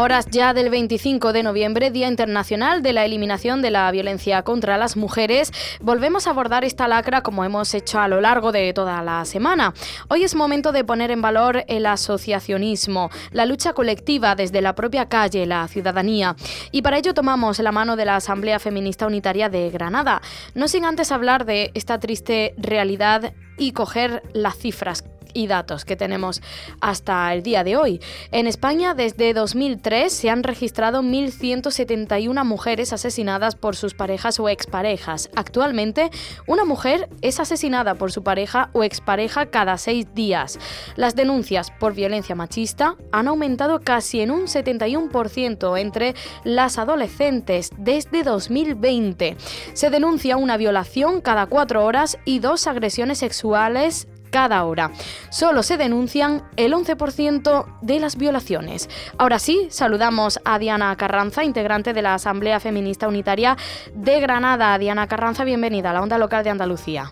Horas ya del 25 de noviembre, Día Internacional de la Eliminación de la Violencia contra las Mujeres, volvemos a abordar esta lacra como hemos hecho a lo largo de toda la semana. Hoy es momento de poner en valor el asociacionismo, la lucha colectiva desde la propia calle, la ciudadanía. Y para ello tomamos la mano de la Asamblea Feminista Unitaria de Granada, no sin antes hablar de esta triste realidad y coger las cifras y datos que tenemos hasta el día de hoy. En España, desde 2003, se han registrado 1.171 mujeres asesinadas por sus parejas o exparejas. Actualmente, una mujer es asesinada por su pareja o expareja cada seis días. Las denuncias por violencia machista han aumentado casi en un 71% entre las adolescentes desde 2020. Se denuncia una violación cada cuatro horas y dos agresiones sexuales cada hora. Solo se denuncian el 11% de las violaciones. Ahora sí, saludamos a Diana Carranza, integrante de la Asamblea Feminista Unitaria de Granada. Diana Carranza, bienvenida a la Onda Local de Andalucía.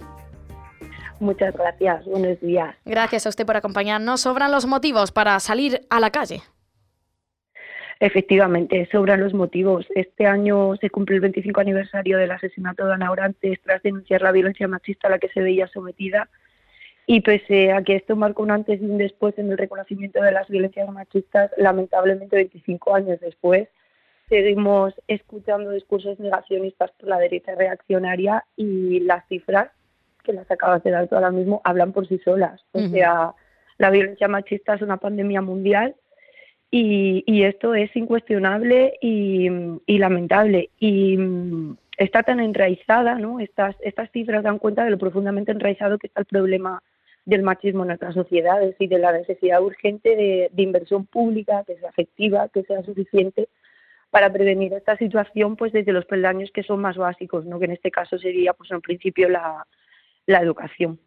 Muchas gracias, buenos días. Gracias a usted por acompañarnos. ¿Sobran los motivos para salir a la calle? Efectivamente, sobran los motivos. Este año se cumple el 25 aniversario del asesinato de Ana Orantes tras denunciar la violencia machista a la que se veía sometida y pese a que esto marcó un antes y un después en el reconocimiento de las violencias machistas, lamentablemente 25 años después seguimos escuchando discursos negacionistas por la derecha reaccionaria y las cifras que las acabas de dar tú ahora mismo hablan por sí solas. O sea, la violencia machista es una pandemia mundial y, y esto es incuestionable y, y, lamentable. Y mm, está tan enraizada, ¿no? Estas, estas cifras dan cuenta de lo profundamente enraizado que está el problema del machismo en nuestras sociedades y de la necesidad urgente de, inversión pública que sea efectiva, que sea suficiente para prevenir esta situación pues desde los peldaños que son más básicos, ¿no? que en este caso sería pues en principio la, la educación.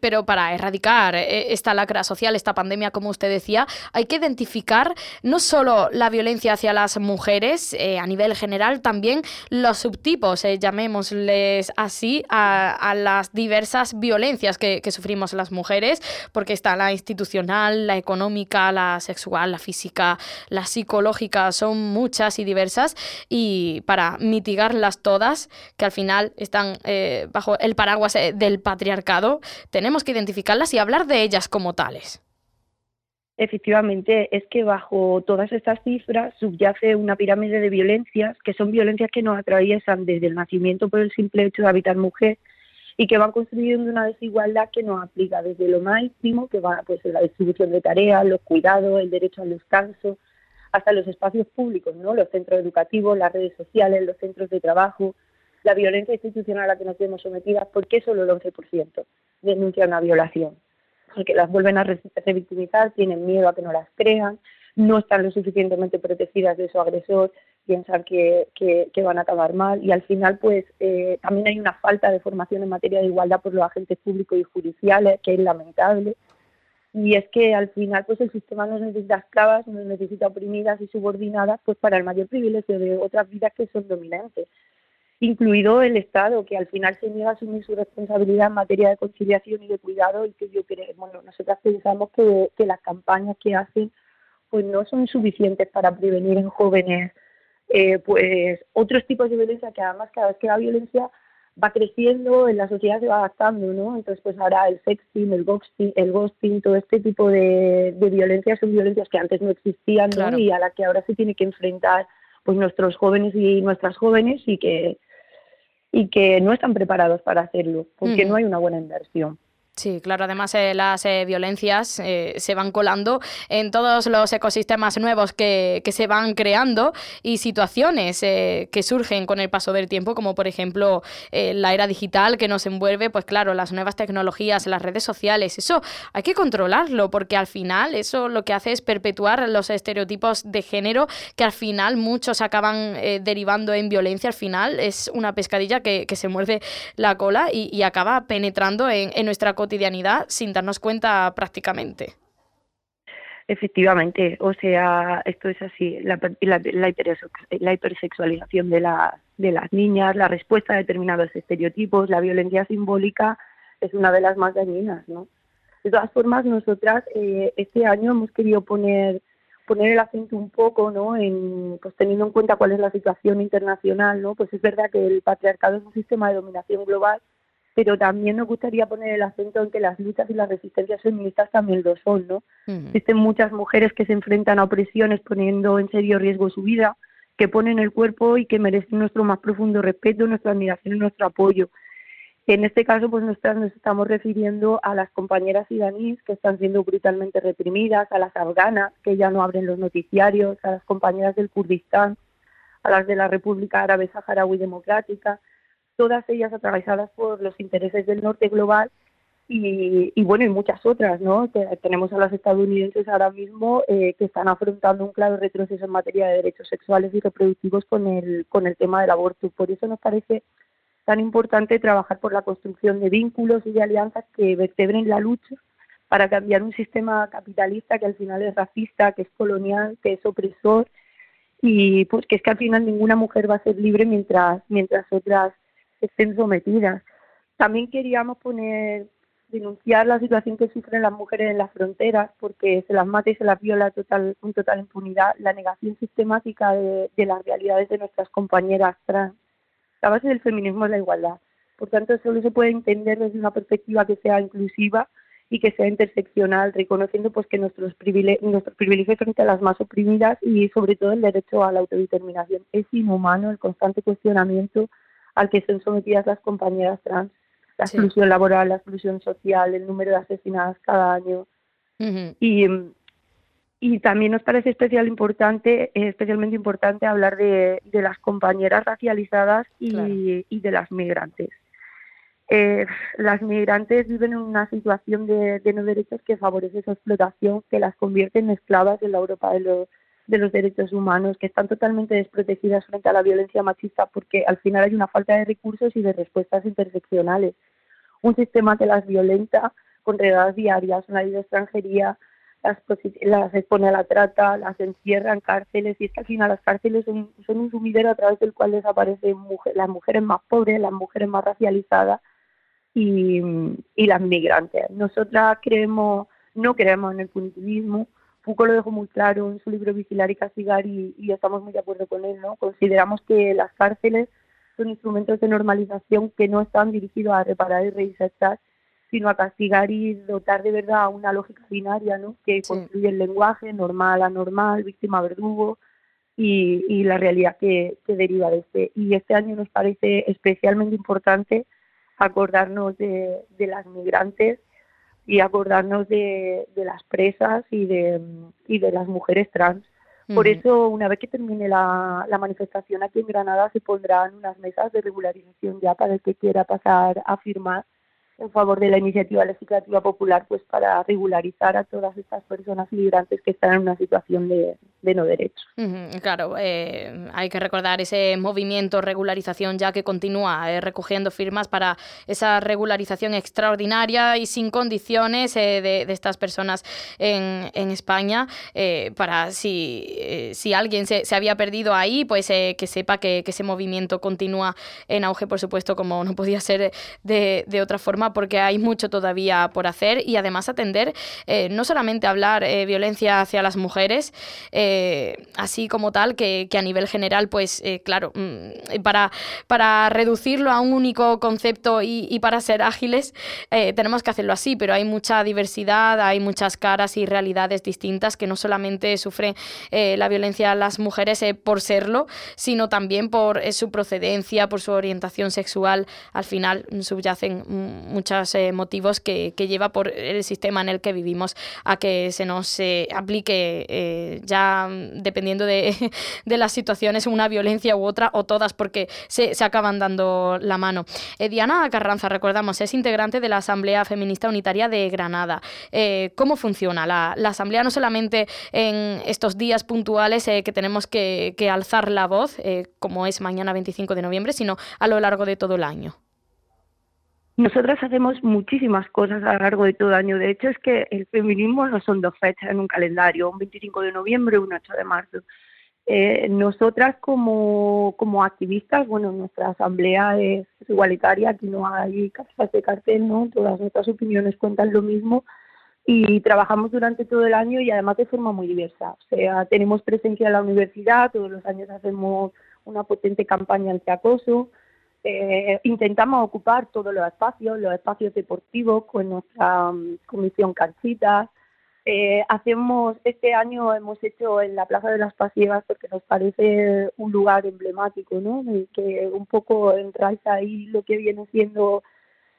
Pero para erradicar eh, esta lacra social, esta pandemia, como usted decía, hay que identificar no solo la violencia hacia las mujeres eh, a nivel general, también los subtipos, eh, llamémosles así, a, las diversas violencias que, sufrimos las mujeres, porque está la institucional, la económica, la sexual, la física, la psicológica, son muchas y diversas, y para mitigarlas todas, que al final están bajo el paraguas del patriarcado, tenemos que identificarlas y hablar de ellas como tales. Efectivamente, es que bajo todas estas cifras subyace una pirámide de violencias, que son violencias que nos atraviesan desde el nacimiento por el simple hecho de habitar mujer y que van construyendo una desigualdad que nos aplica desde lo más íntimo, que va pues en la distribución de tareas, los cuidados, el derecho al descanso, hasta los espacios públicos, ¿no? Los centros educativos, las redes sociales, los centros de trabajo, la violencia institucional a la que nos vemos sometidas, ¿por qué solo el 11% denuncia una violación? Porque las vuelven a revictimizar, tienen miedo a que no las crean, no están lo suficientemente protegidas de su agresor, piensan que, que, van a acabar mal y al final pues eh, también hay una falta de formación en materia de igualdad por los agentes públicos y judiciales, que es lamentable. Y es que al final pues el sistema nos necesita esclavas, nos necesita oprimidas y subordinadas pues para el mayor privilegio de otras vidas que son dominantes incluido el Estado, que al final se niega a asumir su responsabilidad en materia de conciliación y de cuidado y que yo creo, bueno, nosotras pensamos que, que las campañas que hacen pues no son suficientes para prevenir en jóvenes eh, pues otros tipos de violencia que además cada vez que la violencia va creciendo, en la sociedad se va adaptando, ¿no? Entonces, pues ahora el sexting, el ghosting, el ghosting todo este tipo de, de violencias son violencias que antes no existían, ¿no? Y a las que ahora se tiene que enfrentar pues nuestros jóvenes y nuestras jóvenes y que y que no están preparados para hacerlo porque no hay una buena inversión. Sí, claro, además eh, las eh, violencias eh, se van colando en todos los ecosistemas nuevos que, que se van creando y situaciones que surgen con el paso del tiempo, como por ejemplo la era digital que nos envuelve, pues claro, las nuevas tecnologías, las redes sociales, eso hay que controlarlo porque al final eso lo que hace es perpetuar los estereotipos de género que al final muchos acaban derivando en violencia, al final es una pescadilla que, que se muerde la cola y, acaba penetrando en, en nuestra sin darnos cuenta prácticamente. Efectivamente, o sea, esto es así, la, la, hipersexualización de, la, de las niñas, la respuesta a determinados estereotipos, la violencia simbólica es una de las más dañinas, ¿no? De todas formas, nosotras eh, este año hemos querido poner poner el acento un poco, ¿no? En, pues teniendo en cuenta cuál es la situación internacional, ¿no? Pues es verdad que el patriarcado es un sistema de dominación global pero también nos gustaría poner el acento en que las luchas y las resistencias feministas también lo son, ¿no? Existen muchas mujeres que se enfrentan a opresiones poniendo en serio riesgo su vida, que ponen el cuerpo y que merecen nuestro más profundo respeto, nuestra admiración y nuestro apoyo. En este caso, pues nosotras nos estamos refiriendo a las compañeras iraníes que están siendo brutalmente reprimidas, a las afganas que ya no abren los noticiarios, a las compañeras del Kurdistán, a las de la República Árabe Saharaui Democrática, todas ellas atravesadas por los intereses del norte global y, y bueno, y muchas otras, ¿no? tenemos a las estadounidenses ahora mismo eh, que están afrontando un claro retroceso en materia de derechos sexuales y reproductivos con el, con el tema del aborto. Por eso nos parece tan importante trabajar por la construcción de vínculos y de alianzas que vertebren la lucha para cambiar un sistema capitalista que al final es racista, que es colonial, que es opresor y pues que es que al final ninguna mujer va a ser libre mientras mientras otras estén sometidas. También queríamos poner, denunciar la situación que sufren las mujeres en las fronteras, porque se las mata y se las viola total, con total impunidad, la negación sistemática de, las realidades de nuestras compañeras trans. La base del feminismo es la igualdad. Por tanto, solo se puede entender desde una perspectiva que sea inclusiva y que sea interseccional, reconociendo pues que nuestros privilegios, nuestros privilegios frente a las más oprimidas y sobre todo el derecho a la autodeterminación. Es inhumano el constante cuestionamiento al que estén sometidas las compañeras trans, la exclusión laboral, la exclusión social, el número de asesinadas cada año. Y y también nos parece especial importante, especialmente importante hablar de, de las compañeras racializadas y, y de las migrantes. Eh, las migrantes viven en una situación de, de, no derechos que favorece su explotación, que las convierte en esclavas en la Europa de los, de los derechos humanos, que están totalmente desprotegidas frente a la violencia machista porque al final hay una falta de recursos y de respuestas interseccionales. Un sistema que las violenta con redadas diarias, una ley de extranjería, las, las expone a la trata, las encierra en cárceles y es que al final las cárceles son, un sumidero a través del cual desaparecen las mujeres más pobres, las mujeres más racializadas y, y las migrantes. Nosotras creemos, no creemos en el punitivismo, Foucault lo dejó muy claro en su libro Vigilar y Castigar y, estamos muy de acuerdo con él. ¿no? Consideramos que las cárceles son instrumentos de normalización que no están dirigidos a reparar y reinsertar, sino a castigar y dotar de verdad a una lógica binaria ¿no? que construye el lenguaje normal, anormal, víctima, verdugo y, y la realidad que, que deriva de este. Y este año nos parece especialmente importante acordarnos de, de las migrantes y acordarnos de, de las presas y de, y de las mujeres trans. Por eso, una vez que termine la, la, manifestación aquí en Granada, se pondrán unas mesas de regularización ya para el que quiera pasar a firmar en favor de la iniciativa legislativa popular pues para regularizar a todas estas personas migrantes que están en una situación de, de no derecho. claro, eh, hay que recordar ese movimiento regularización ya que continúa eh, recogiendo firmas para esa regularización extraordinaria y sin condiciones eh, de, de, estas personas en, en España para si, si alguien se, se, había perdido ahí, pues que sepa que, que, ese movimiento continúa en auge, por supuesto, como no podía ser de, de otra forma porque hay mucho todavía por hacer y además atender eh, no solamente hablar eh, violencia hacia las mujeres, eh, así como tal, que, a nivel general, pues claro, mm, para, para reducirlo a un único concepto y, para ser ágiles, tenemos que hacerlo así, pero hay mucha diversidad, hay muchas caras y realidades distintas que no solamente sufren la violencia a las mujeres por serlo, sino también por su procedencia, por su orientación sexual. Al final subyacen muchos eh, motivos que, lleva por el sistema en el que vivimos a que se nos aplique eh, ya mm, dependiendo de, las situaciones una violencia u otra o todas porque se, se acaban dando la mano. Diana Carranza, recordamos, es integrante de la Asamblea Feminista Unitaria de Granada. ¿Cómo funciona la, Asamblea no solamente en estos días puntuales que tenemos que, alzar la voz, como es mañana 25 de noviembre, sino a lo largo de todo el año? Nosotras hacemos muchísimas cosas a lo largo de todo el año. De hecho, es que el feminismo no son dos fechas en un calendario, un 25 de noviembre y un 8 de marzo. Eh, nosotras como, como activistas, bueno, nuestra asamblea es igualitaria, aquí no hay casas de cartel, ¿no? Todas nuestras opiniones cuentan lo mismo y trabajamos durante todo el año y además de forma muy diversa. O sea, tenemos presencia en la universidad, todos los años hacemos una potente campaña anti-acoso, eh, intentamos ocupar todos los espacios, los espacios deportivos con nuestra mm, comisión Canchitas. Eh, hacemos, este año hemos hecho en la Plaza de las Pasiegas porque nos parece un lugar emblemático, ¿no? Que un poco entráis ahí lo que viene siendo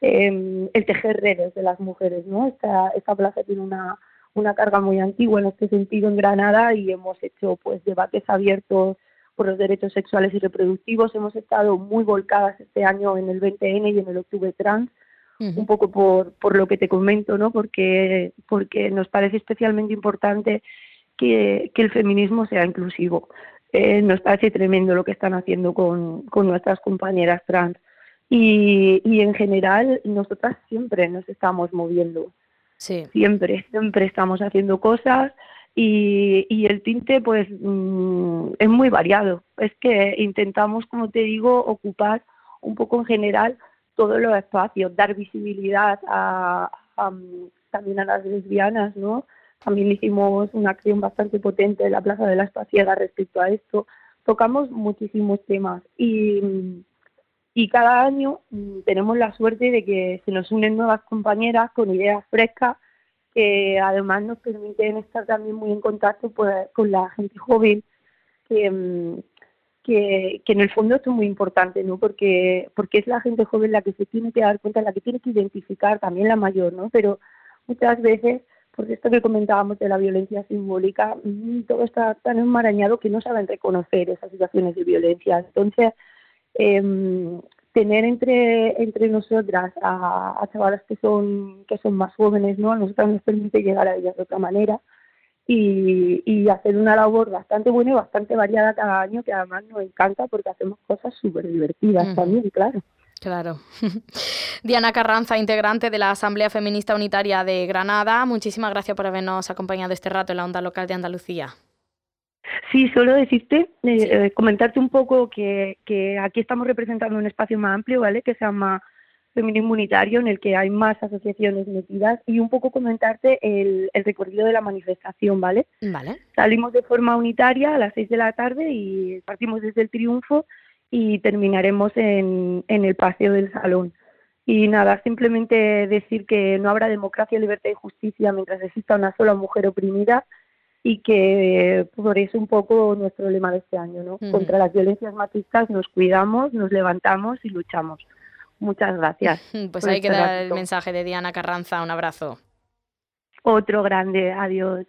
em, el tejer redes de las mujeres, ¿no? Esta, esta plaza tiene una, una carga muy antigua en este sentido en Granada y hemos hecho pues debates abiertos por los derechos sexuales y reproductivos. Hemos estado muy volcadas este año en el 20N y en el Octubre Trans, un poco por, por lo que te comento, ¿no? Porque, porque nos parece especialmente importante que, el feminismo sea inclusivo. Eh, nos parece tremendo lo que están haciendo con, con nuestras compañeras trans. Y, y en general, nosotras siempre nos estamos moviendo. Sí. Siempre, siempre estamos haciendo cosas y, y el tinte pues mm, es muy variado. Es que intentamos, como te digo, ocupar un poco en general todos los espacios, dar visibilidad a, también a las lesbianas, ¿no? También hicimos una acción bastante potente en la Plaza de la Espaciega respecto a esto. Tocamos muchísimos temas y, y cada año mm, tenemos la suerte de que se nos unen nuevas compañeras con ideas frescas que además nos permiten estar también muy en contacto pues, con la gente joven, mm, que, que, en el fondo esto es muy importante, ¿no? Porque, porque es la gente joven la que se tiene que dar cuenta, la que tiene que identificar, también la mayor, ¿no? Pero muchas veces, por esto que comentábamos de la violencia simbólica, mm, todo está tan enmarañado que no saben reconocer esas situaciones de violencia. Entonces, eh, tener entre entre nosotras a, a, chavalas que son que son más jóvenes no a nosotras nos permite llegar a ellas de otra manera y, y hacer una labor bastante buena y bastante variada cada año que además nos encanta porque hacemos cosas súper divertidas también claro Claro. Diana Carranza, integrante de la Asamblea Feminista Unitaria de Granada, muchísimas gracias por habernos acompañado este rato en la onda local de Andalucía. Sí, solo decirte, eh, eh, comentarte un poco que, que aquí estamos representando un espacio más amplio, ¿vale? Que se llama Feminismo Unitario, en el que hay más asociaciones metidas, y un poco comentarte el, el recorrido de la manifestación, ¿vale? Vale. Salimos de forma unitaria a las seis de la tarde y partimos desde el Triunfo y terminaremos en, en el Paseo del Salón. Y nada, simplemente decir que no habrá democracia, libertad y justicia mientras exista una sola mujer oprimida y que por eso un poco nuestro lema de este año, ¿no? Contra las violencias machistas nos cuidamos, nos levantamos y luchamos. Muchas gracias. Pues ahí este queda el mensaje de Diana Carranza. Un abrazo. Otro grande. Adiós.